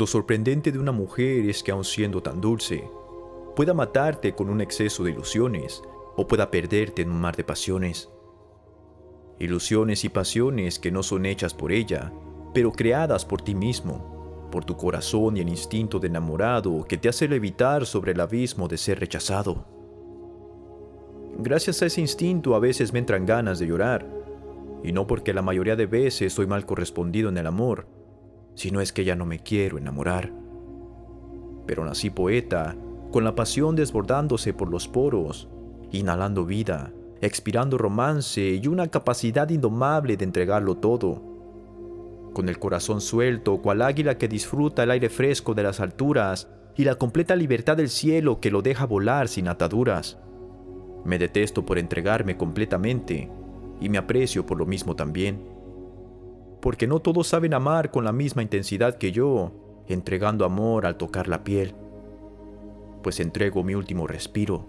Lo sorprendente de una mujer es que aun siendo tan dulce, pueda matarte con un exceso de ilusiones o pueda perderte en un mar de pasiones. Ilusiones y pasiones que no son hechas por ella, pero creadas por ti mismo, por tu corazón y el instinto de enamorado que te hace levitar sobre el abismo de ser rechazado. Gracias a ese instinto a veces me entran ganas de llorar, y no porque la mayoría de veces soy mal correspondido en el amor, sino es que ya no me quiero enamorar. Pero nací poeta, con la pasión desbordándose por los poros, inhalando vida, expirando romance y una capacidad indomable de entregarlo todo. Con el corazón suelto, cual águila que disfruta el aire fresco de las alturas y la completa libertad del cielo que lo deja volar sin ataduras. Me detesto por entregarme completamente y me aprecio por lo mismo también. Porque no todos saben amar con la misma intensidad que yo, entregando amor al tocar la piel. Pues entrego mi último respiro,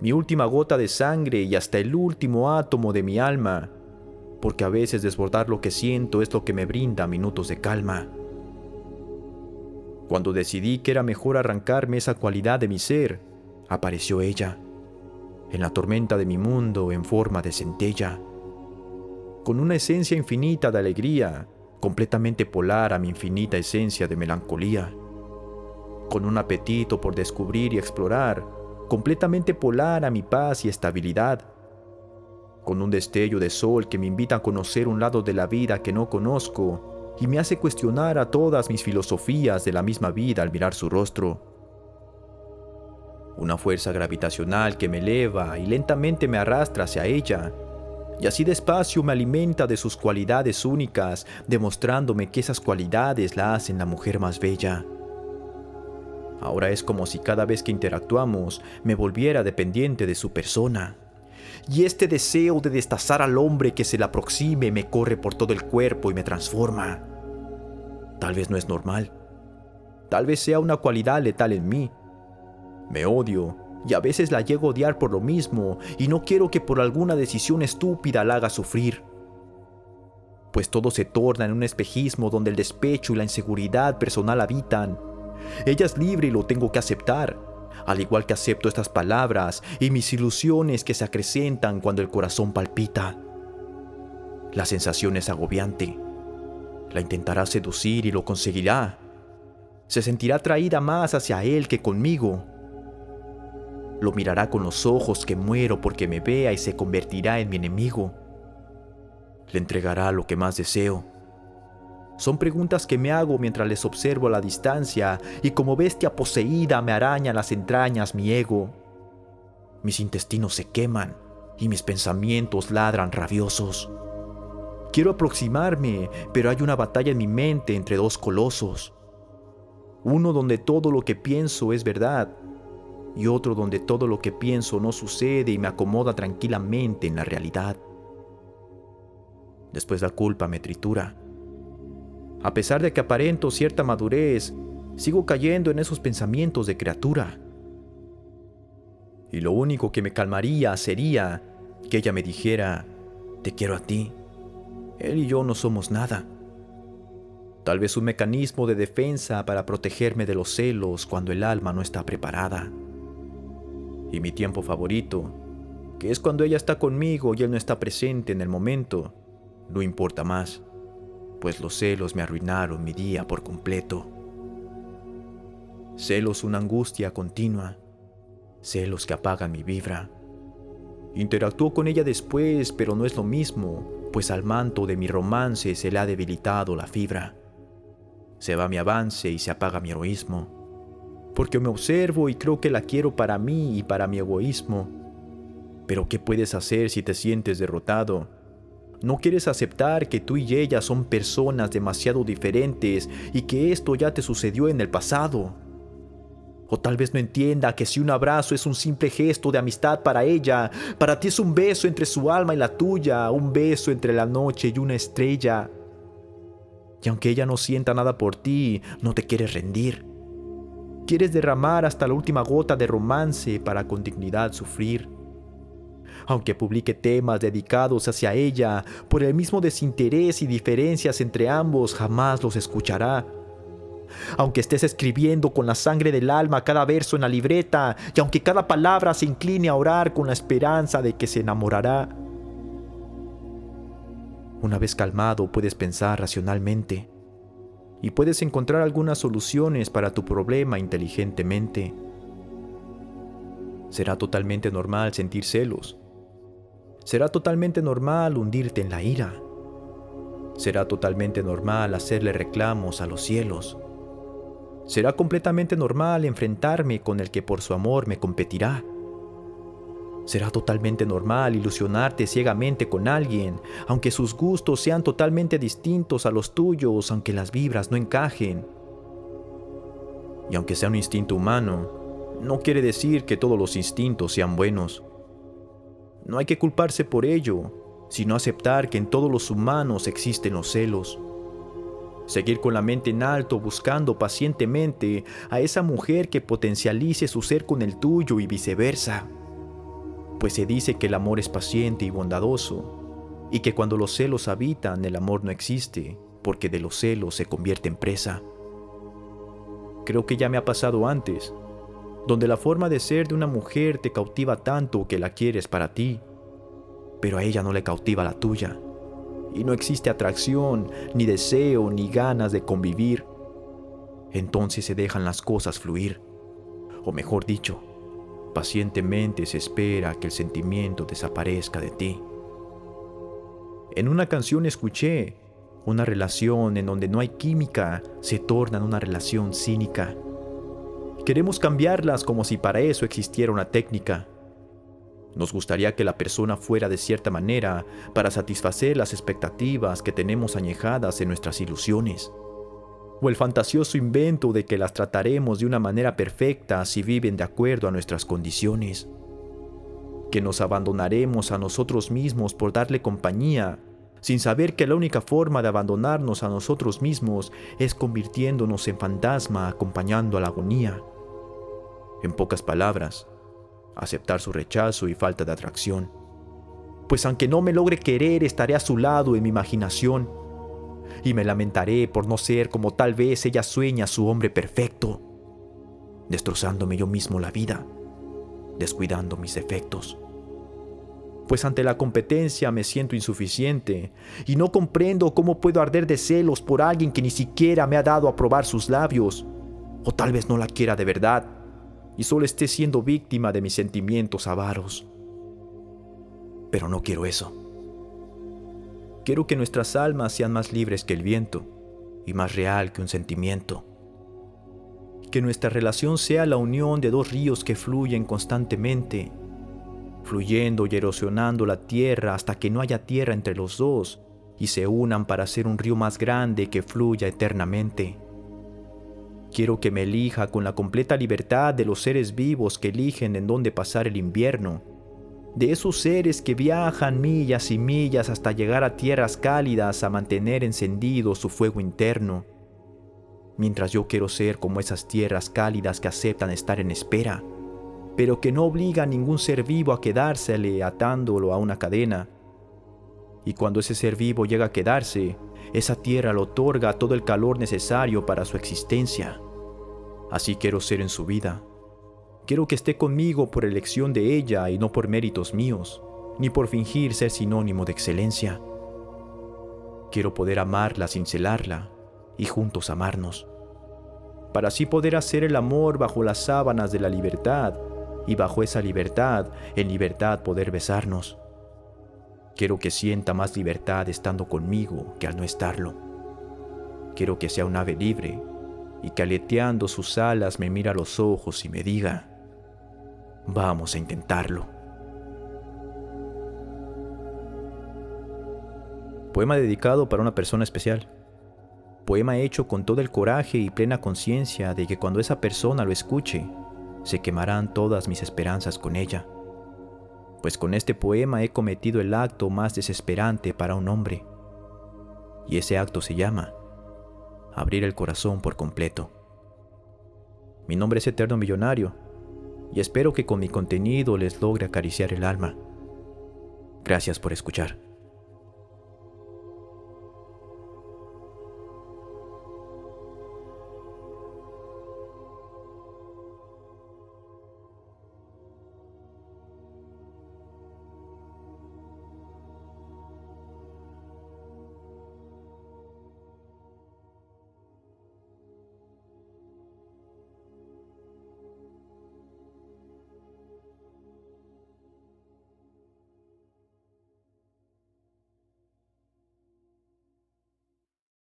mi última gota de sangre y hasta el último átomo de mi alma, porque a veces desbordar lo que siento es lo que me brinda minutos de calma. Cuando decidí que era mejor arrancarme esa cualidad de mi ser, apareció ella en la tormenta de mi mundo en forma de centella, con una esencia infinita de alegría, completamente polar a mi infinita esencia de melancolía, con un apetito por descubrir y explorar, completamente polar a mi paz y estabilidad, con un destello de sol que me invita a conocer un lado de la vida que no conozco y me hace cuestionar a todas mis filosofías de la misma vida al mirar su rostro. Una fuerza gravitacional que me eleva y lentamente me arrastra hacia ella, y así despacio me alimenta de sus cualidades únicas, demostrándome que esas cualidades la hacen la mujer más bella. Ahora es como si cada vez que interactuamos me volviera dependiente de su persona. Y este deseo de destazar al hombre que se le aproxime me corre por todo el cuerpo y me transforma. Tal vez no es normal. Tal vez sea una cualidad letal en mí, me odio y a veces la llego a odiar por lo mismo y no quiero que por alguna decisión estúpida la haga sufrir. Pues todo se torna en un espejismo donde el despecho y la inseguridad personal habitan. Ella es libre y lo tengo que aceptar, al igual que acepto estas palabras y mis ilusiones que se acrecentan cuando el corazón palpita. La sensación es agobiante. La intentará seducir y lo conseguirá. Se sentirá atraída más hacia él que conmigo lo mirará con los ojos que muero porque me vea y se convertirá en mi enemigo. Le entregará lo que más deseo. Son preguntas que me hago mientras les observo a la distancia y como bestia poseída me araña las entrañas mi ego. Mis intestinos se queman y mis pensamientos ladran rabiosos. Quiero aproximarme, pero hay una batalla en mi mente entre dos colosos. Uno donde todo lo que pienso es verdad y otro donde todo lo que pienso no sucede y me acomoda tranquilamente en la realidad. Después la culpa me tritura. A pesar de que aparento cierta madurez, sigo cayendo en esos pensamientos de criatura. Y lo único que me calmaría sería que ella me dijera, te quiero a ti. Él y yo no somos nada. Tal vez un mecanismo de defensa para protegerme de los celos cuando el alma no está preparada y mi tiempo favorito, que es cuando ella está conmigo y él no está presente en el momento, no importa más, pues los celos me arruinaron mi día por completo. Celos una angustia continua, celos que apagan mi vibra. Interactúo con ella después, pero no es lo mismo, pues al manto de mi romance se le ha debilitado la fibra. Se va mi avance y se apaga mi heroísmo porque me observo y creo que la quiero para mí y para mi egoísmo. Pero ¿qué puedes hacer si te sientes derrotado? No quieres aceptar que tú y ella son personas demasiado diferentes y que esto ya te sucedió en el pasado. O tal vez no entienda que si un abrazo es un simple gesto de amistad para ella, para ti es un beso entre su alma y la tuya, un beso entre la noche y una estrella. Y aunque ella no sienta nada por ti, no te quieres rendir. Quieres derramar hasta la última gota de romance para con dignidad sufrir. Aunque publique temas dedicados hacia ella, por el mismo desinterés y diferencias entre ambos jamás los escuchará. aunque estés escribiendo con la sangre del alma cada verso en la libreta, y aunque cada palabra se incline a orar con la esperanza de que se enamorará. Una vez calmado puedes pensar racionalmente y puedes encontrar algunas soluciones para tu problema inteligentemente. Será totalmente normal sentir celos. Será totalmente normal hundirte en la ira. Será totalmente normal hacerle reclamos a los cielos. Será completamente normal enfrentarme con el que por su amor me competirá. Será totalmente normal ilusionarte ciegamente con alguien, aunque sus gustos sean totalmente distintos a los tuyos, aunque las vibras no encajen. Y aunque sea un instinto humano, no quiere decir que todos los instintos sean buenos. No hay que culparse por ello, sino aceptar que en todos los humanos existen los celos. Seguir con la mente en alto buscando pacientemente a esa mujer que potencialice su ser con el tuyo y viceversa. Pues se dice que el amor es paciente y bondadoso, y que cuando los celos habitan el amor no existe, porque de los celos se convierte en presa. Creo que ya me ha pasado antes, donde la forma de ser de una mujer te cautiva tanto que la quieres para ti, pero a ella no le cautiva la tuya. Y no existe atracción, ni deseo, ni ganas de convivir. Entonces se dejan las cosas fluir. O mejor dicho, pacientemente se espera que el sentimiento desaparezca de ti. En una canción escuché, una relación en donde no hay química se torna en una relación cínica. Queremos cambiarlas como si para eso existiera una técnica. Nos gustaría que la persona fuera de cierta manera para satisfacer las expectativas que tenemos añejadas en nuestras ilusiones. O el fantasioso invento de que las trataremos de una manera perfecta si viven de acuerdo a nuestras condiciones. Que nos abandonaremos a nosotros mismos por darle compañía, sin saber que la única forma de abandonarnos a nosotros mismos es convirtiéndonos en fantasma acompañando a la agonía. En pocas palabras, aceptar su rechazo y falta de atracción. Pues aunque no me logre querer, estaré a su lado en mi imaginación y me lamentaré por no ser como tal vez ella sueña su hombre perfecto, destrozándome yo mismo la vida, descuidando mis efectos. Pues ante la competencia me siento insuficiente y no comprendo cómo puedo arder de celos por alguien que ni siquiera me ha dado a probar sus labios, o tal vez no la quiera de verdad y solo esté siendo víctima de mis sentimientos avaros. Pero no quiero eso. Quiero que nuestras almas sean más libres que el viento y más real que un sentimiento. Que nuestra relación sea la unión de dos ríos que fluyen constantemente, fluyendo y erosionando la tierra hasta que no haya tierra entre los dos y se unan para ser un río más grande que fluya eternamente. Quiero que me elija con la completa libertad de los seres vivos que eligen en dónde pasar el invierno, de esos seres que viajan millas y millas hasta llegar a tierras cálidas a mantener encendido su fuego interno, mientras yo quiero ser como esas tierras cálidas que aceptan estar en espera, pero que no obliga a ningún ser vivo a quedársele atándolo a una cadena. Y cuando ese ser vivo llega a quedarse, esa tierra le otorga todo el calor necesario para su existencia. Así quiero ser en su vida. Quiero que esté conmigo por elección de ella y no por méritos míos, ni por fingir ser sinónimo de excelencia. Quiero poder amarla sin celarla y juntos amarnos, para así poder hacer el amor bajo las sábanas de la libertad y bajo esa libertad, en libertad poder besarnos. Quiero que sienta más libertad estando conmigo que al no estarlo. Quiero que sea un ave libre y que aleteando sus alas me mira a los ojos y me diga, vamos a intentarlo. Poema dedicado para una persona especial. Poema hecho con todo el coraje y plena conciencia de que cuando esa persona lo escuche, se quemarán todas mis esperanzas con ella. Pues con este poema he cometido el acto más desesperante para un hombre. Y ese acto se llama abrir el corazón por completo. Mi nombre es Eterno Millonario y espero que con mi contenido les logre acariciar el alma. Gracias por escuchar.